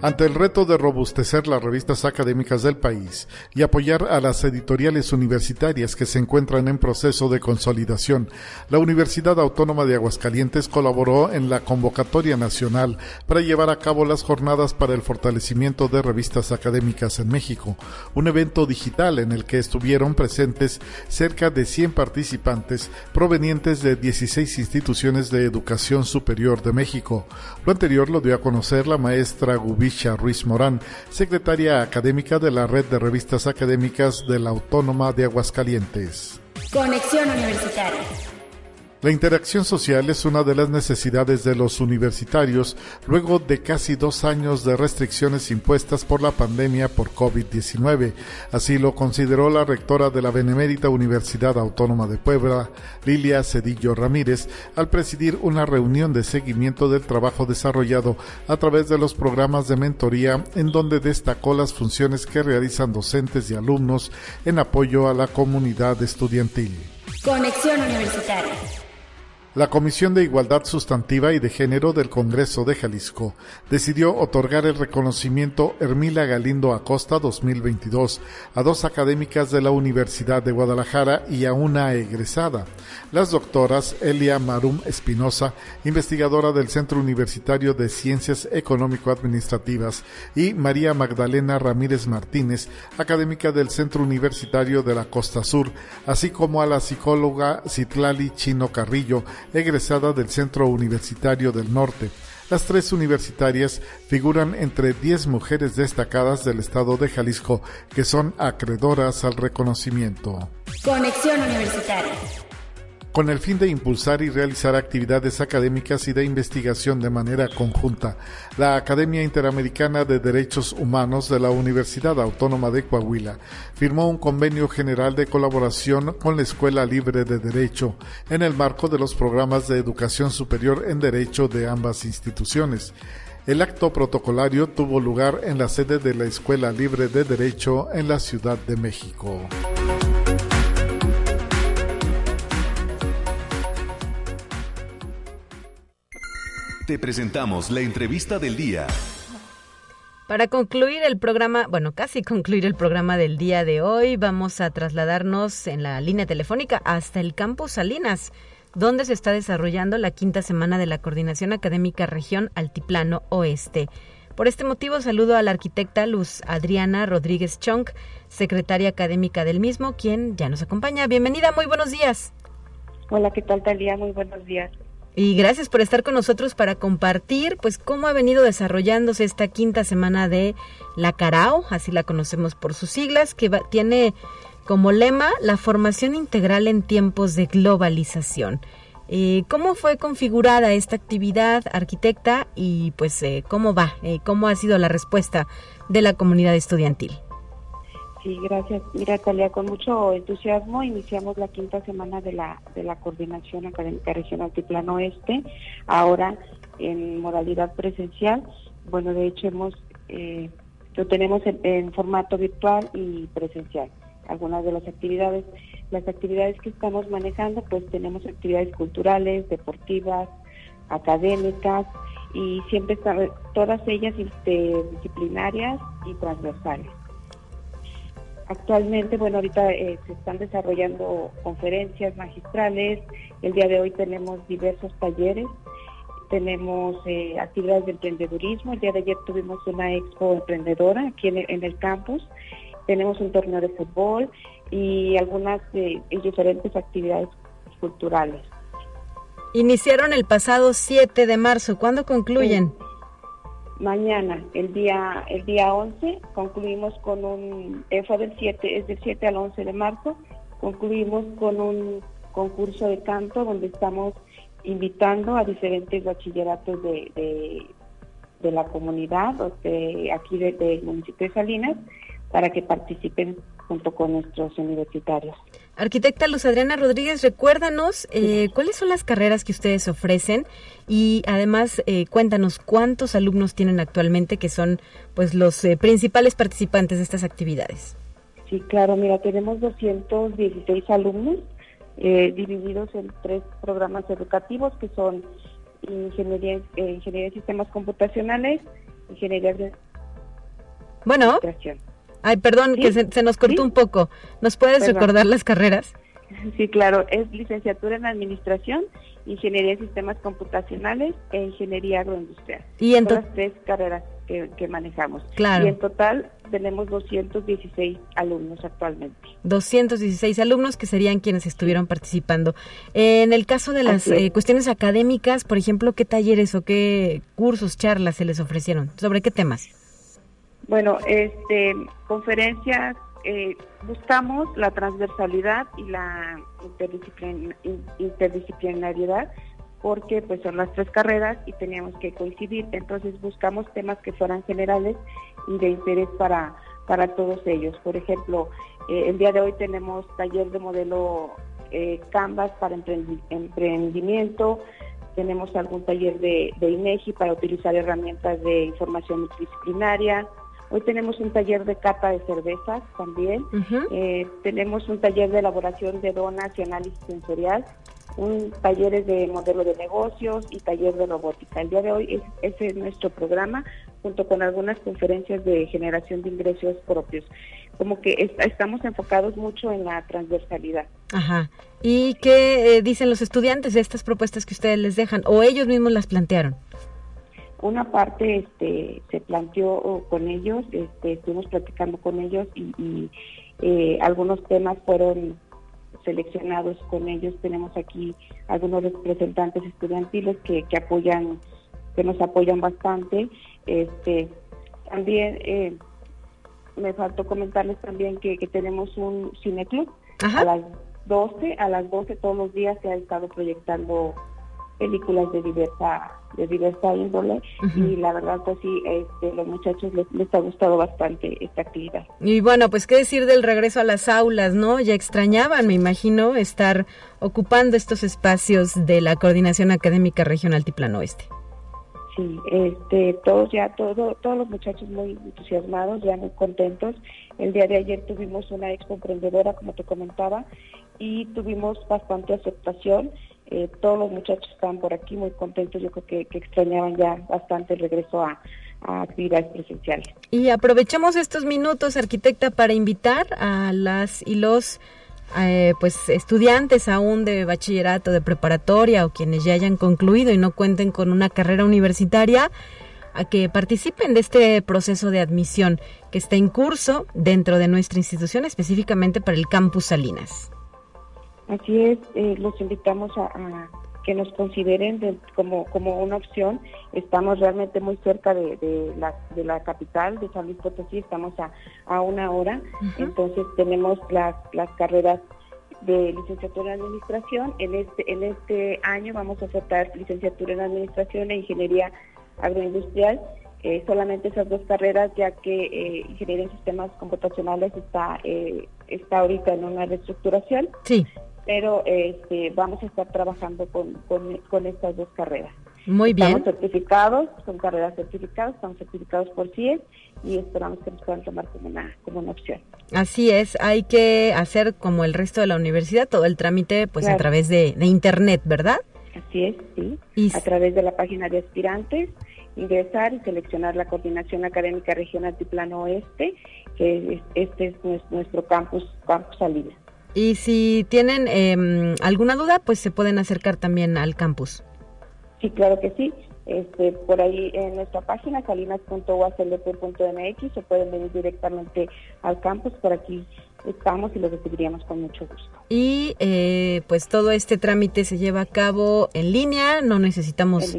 Ante el reto de robustecer las revistas académicas del país y apoyar a las editoriales universitarias que se encuentran en proceso de consolidación, la Universidad Autónoma de Aguascalientes colaboró en la convocatoria nacional para llevar a cabo las jornadas para el fortalecimiento de revistas académicas en México, un evento digital en el que estuvieron presentes cerca de 100 participantes provenientes de 16 instituciones de educación superior de México. Lo anterior lo dio a conocer la maestra Gubi Ruiz Morán, secretaria académica de la Red de Revistas Académicas de la Autónoma de Aguascalientes. Conexión Universitaria. La interacción social es una de las necesidades de los universitarios luego de casi dos años de restricciones impuestas por la pandemia por COVID-19. Así lo consideró la rectora de la Benemérita Universidad Autónoma de Puebla, Lilia Cedillo Ramírez, al presidir una reunión de seguimiento del trabajo desarrollado a través de los programas de mentoría en donde destacó las funciones que realizan docentes y alumnos en apoyo a la comunidad estudiantil. Conexión Universitaria. La Comisión de Igualdad Sustantiva y de Género del Congreso de Jalisco decidió otorgar el reconocimiento Hermila Galindo Acosta 2022 a dos académicas de la Universidad de Guadalajara y a una egresada. Las doctoras Elia Marum Espinosa, investigadora del Centro Universitario de Ciencias Económico-Administrativas, y María Magdalena Ramírez Martínez, académica del Centro Universitario de la Costa Sur, así como a la psicóloga Citlali Chino Carrillo, egresada del Centro Universitario del Norte. Las tres universitarias figuran entre 10 mujeres destacadas del estado de Jalisco que son acreedoras al reconocimiento. Conexión Universitaria con el fin de impulsar y realizar actividades académicas y de investigación de manera conjunta. La Academia Interamericana de Derechos Humanos de la Universidad Autónoma de Coahuila firmó un convenio general de colaboración con la Escuela Libre de Derecho en el marco de los programas de educación superior en derecho de ambas instituciones. El acto protocolario tuvo lugar en la sede de la Escuela Libre de Derecho en la Ciudad de México. Te presentamos la entrevista del día. Para concluir el programa, bueno, casi concluir el programa del día de hoy, vamos a trasladarnos en la línea telefónica hasta el campus Salinas, donde se está desarrollando la quinta semana de la Coordinación Académica Región Altiplano Oeste. Por este motivo saludo a la arquitecta Luz Adriana Rodríguez Chong, secretaria académica del mismo, quien ya nos acompaña. Bienvenida, muy buenos días. Hola, ¿qué tal Talía? Muy buenos días. Y gracias por estar con nosotros para compartir, pues, cómo ha venido desarrollándose esta quinta semana de la Carao, así la conocemos por sus siglas, que tiene como lema la formación integral en tiempos de globalización. Eh, ¿Cómo fue configurada esta actividad, arquitecta, y pues eh, cómo va? Eh, ¿Cómo ha sido la respuesta de la comunidad estudiantil? Sí, gracias. Mira, Talia, con mucho entusiasmo iniciamos la quinta semana de la, de la Coordinación Académica Regional Tiplano Oeste, ahora en modalidad presencial. Bueno, de hecho, hemos lo tenemos en formato virtual y presencial algunas de las actividades. Las actividades que estamos manejando, pues tenemos actividades culturales, deportivas, académicas y siempre todas ellas disciplinarias y transversales. Actualmente, bueno, ahorita eh, se están desarrollando conferencias magistrales. El día de hoy tenemos diversos talleres, tenemos eh, actividades de emprendedurismo. El día de ayer tuvimos una expo emprendedora aquí en el campus tenemos un torneo de fútbol y algunas eh, diferentes actividades culturales. Iniciaron el pasado 7 de marzo. ¿Cuándo concluyen? Mañana, el día el día 11, concluimos con un, eh, fue del 7, es del 7 al 11 de marzo, concluimos con un concurso de canto donde estamos invitando a diferentes bachilleratos de, de, la comunidad, de aquí del municipio de Salinas, para que participen junto con nuestros universitarios. Arquitecta Luz Adriana Rodríguez, recuérdanos eh, cuáles son las carreras que ustedes ofrecen y además eh, cuéntanos cuántos alumnos tienen actualmente que son pues los eh, principales participantes de estas actividades. Sí, claro, mira, tenemos 216 alumnos divididos en tres programas educativos que son ingeniería, ingeniería de sistemas computacionales, ingeniería de bueno, Ay, perdón, que se, nos cortó un poco. ¿Nos puedes recordar las carreras? Sí, claro. Es licenciatura en Administración, Ingeniería de Sistemas Computacionales e Ingeniería Agroindustrial. Y en Son las tres carreras que, manejamos. Claro. Y en total tenemos 216 alumnos actualmente. 216 alumnos que serían quienes estuvieron participando. En el caso de las eh, cuestiones académicas, por ejemplo, ¿qué talleres o qué cursos, charlas se les ofrecieron? ¿Sobre qué temas? Bueno, este, conferencias, eh, buscamos la transversalidad y la interdisciplinariedad porque pues son las tres carreras y teníamos que coincidir, entonces buscamos temas que fueran generales y de interés para, para todos ellos. Por ejemplo, eh, el día de hoy tenemos taller de modelo eh, Canvas para emprendimiento, tenemos algún taller de, de INEGI para utilizar herramientas de información multidisciplinaria, Hoy tenemos un taller de cata de cervezas también. Eh, tenemos un taller de elaboración de donas y análisis sensorial, un taller de modelo de negocios y taller de robótica. El día de hoy es, ese es nuestro programa junto con algunas conferencias de generación de ingresos propios. Como que estamos enfocados mucho en la transversalidad. Ajá. ¿Y qué eh, dicen los estudiantes de estas propuestas que ustedes les dejan o ellos mismos las plantearon? Una parte este, se planteó con ellos, este, estuvimos platicando con ellos y, eh, algunos temas fueron seleccionados con ellos. Tenemos aquí algunos representantes estudiantiles que, que apoyan, que nos apoyan bastante. Este, también eh, me faltó comentarles también que, que tenemos un cineclub a las 12, a las 12 todos los días se ha estado proyectando películas de diversa de diversa índole. Y la verdad pues sí este, los muchachos les, les ha gustado bastante esta actividad. Y bueno pues qué decir del regreso a las aulas no ya extrañaban me imagino estar ocupando estos espacios de la coordinación académica regional Tiplano Oeste. Sí este todos ya todo, todos los muchachos muy entusiasmados ya muy contentos. El día de ayer tuvimos una expo emprendedora como te comentaba y tuvimos bastante aceptación eh, todos los muchachos están por aquí muy contentos, yo creo que, extrañaban ya bastante el regreso a, actividades presenciales. Y aprovechamos estos minutos, arquitecta, para invitar a las y los eh, pues estudiantes aún de bachillerato, de preparatoria o quienes ya hayan concluido y no cuenten con una carrera universitaria a que participen de este proceso de admisión que está en curso dentro de nuestra institución, específicamente para el campus Salinas. Así es, eh, los invitamos a, que nos consideren como, como una opción. Estamos realmente muy cerca de, la, de la capital, de San Luis Potosí, estamos a, a una hora, entonces tenemos las, las carreras de licenciatura en administración. En este, en este año vamos a ofertar licenciatura en administración e ingeniería agroindustrial. Eh, solamente esas dos carreras, ya que eh, ingeniería en sistemas computacionales está, eh, está ahorita en una reestructuración. Sí. Pero este, vamos a estar trabajando con, con, estas dos carreras. Muy bien. Estamos certificados, son carreras certificadas, estamos certificados por CIES y esperamos que nos puedan tomar como una, como una opción. Así es, hay que hacer como el resto de la universidad todo el trámite pues a través de, de, internet, ¿verdad? Así es, sí. A través de la página de aspirantes ingresar y seleccionar la coordinación académica regional Tiplano Oeste, que este es nuestro campus, campus Salinas. Y si tienen eh, alguna duda, pues se pueden acercar también al campus. Sí, claro que sí. Este, por ahí en nuestra página salinas.uaclp.mx se pueden venir directamente al campus. Por aquí estamos y lo recibiríamos con mucho gusto. Y eh, pues todo este trámite se lleva a cabo en línea, no necesitamos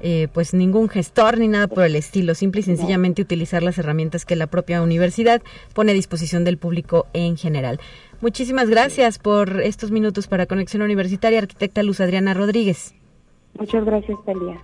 eh, pues ningún gestor ni nada por el estilo, simple y sencillamente utilizar las herramientas que la propia universidad pone a disposición del público en general. Muchísimas gracias por estos minutos para Conexión Universitaria, arquitecta Luz Adriana Rodríguez. Muchas gracias, Talia.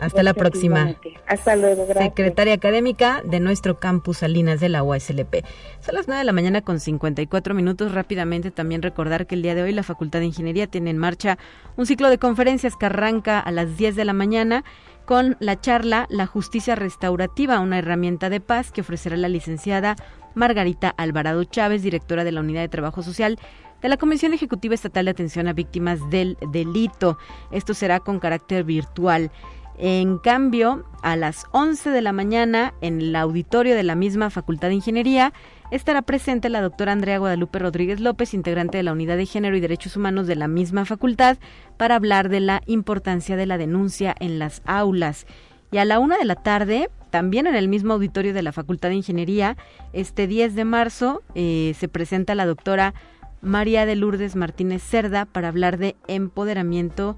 Hasta la próxima. Hasta luego, gracias. Secretaria académica de nuestro campus Salinas de la UASLP. Son las 9 de la mañana con 54 minutos. Rápidamente también recordar que el día de hoy la Facultad de Ingeniería tiene en marcha un ciclo de conferencias que arranca a las 10 de la mañana con la charla La Justicia Restaurativa, una herramienta de paz que ofrecerá la licenciada Margarita Alvarado Chávez, directora de la Unidad de Trabajo Social de la Comisión Ejecutiva Estatal de Atención a Víctimas del Delito. Esto será con carácter virtual. En cambio, a las 11 de la mañana, en el auditorio de la misma Facultad de Ingeniería, estará presente la doctora Andrea Guadalupe Rodríguez López, integrante de la Unidad de Género y Derechos Humanos de la misma facultad, para hablar de la importancia de la denuncia en las aulas. Y a la una de la tarde, también en el mismo auditorio de la Facultad de Ingeniería, este 10 de marzo, eh, se presenta la doctora María de Lourdes Martínez Cerda para hablar de empoderamiento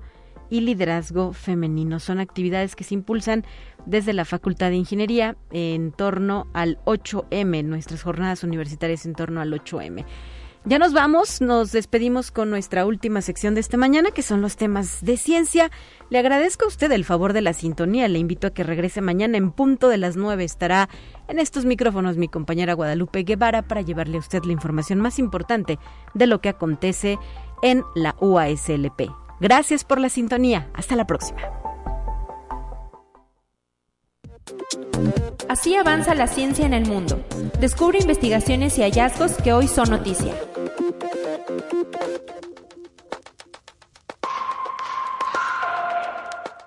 y liderazgo femenino. Son actividades que se impulsan desde la Facultad de Ingeniería en torno al 8M, nuestras jornadas universitarias en torno al 8M. Ya nos vamos, nos despedimos con nuestra última sección de esta mañana, que son los temas de ciencia. Le agradezco a usted el favor de la sintonía, le invito a que regrese mañana en punto de las 9. Estará en estos micrófonos mi compañera Guadalupe Guevara para llevarle a usted la información más importante de lo que acontece en la UASLP. Gracias por la sintonía. Hasta la próxima. Así avanza la ciencia en el mundo. Descubre investigaciones y hallazgos que hoy son noticia.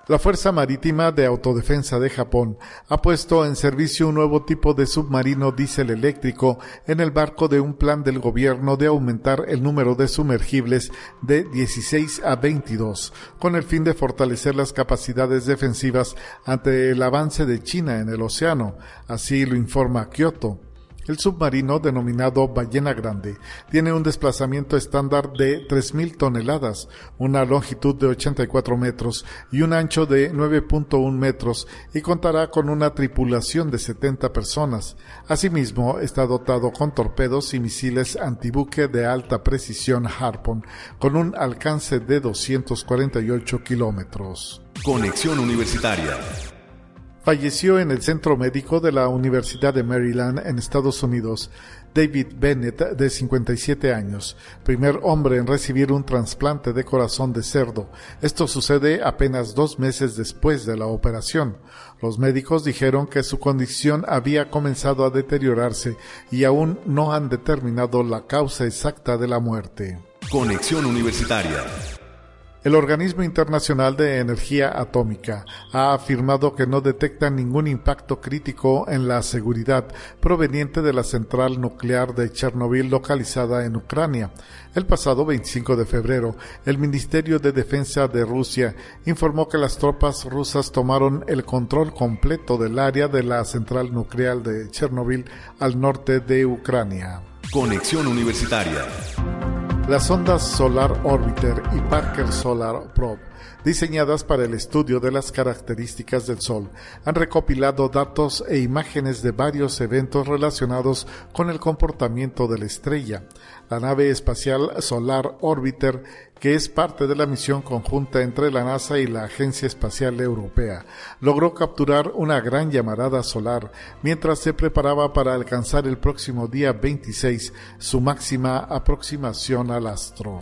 La Fuerza Marítima de Autodefensa de Japón ha puesto en servicio un nuevo tipo de submarino diésel eléctrico en el barco de un plan del gobierno de aumentar el número de sumergibles de 16 a 22, con el fin de fortalecer las capacidades defensivas ante el avance de China en el océano. Así lo informa Kyoto. El submarino, denominado Ballena Grande, tiene un desplazamiento estándar de 3.000 toneladas, una longitud de 84 metros y un ancho de 9.1 metros y contará con una tripulación de 70 personas. Asimismo, está dotado con torpedos y misiles antibuque de alta precisión Harpoon, con un alcance de 248 kilómetros. Conexión Universitaria falleció en el centro médico de la Universidad de Maryland en Estados Unidos David Bennett, de 57 años, primer hombre en recibir un trasplante de corazón de cerdo. Esto sucede apenas dos meses después de la operación. Los médicos dijeron que su condición había comenzado a deteriorarse y aún no han determinado la causa exacta de la muerte. Conexión Universitaria el Organismo Internacional de Energía Atómica ha afirmado que no detecta ningún impacto crítico en la seguridad proveniente de la central nuclear de Chernobyl localizada en Ucrania. El pasado 25 de febrero, el Ministerio de Defensa de Rusia informó que las tropas rusas tomaron el control completo del área de la central nuclear de Chernobyl al norte de Ucrania. Conexión Universitaria Las ondas Solar Orbiter y Parker Solar Probe diseñadas para el estudio de las características del Sol. Han recopilado datos e imágenes de varios eventos relacionados con el comportamiento de la estrella. La nave espacial Solar Orbiter, que es parte de la misión conjunta entre la NASA y la Agencia Espacial Europea, logró capturar una gran llamarada solar mientras se preparaba para alcanzar el próximo día 26 su máxima aproximación al astro.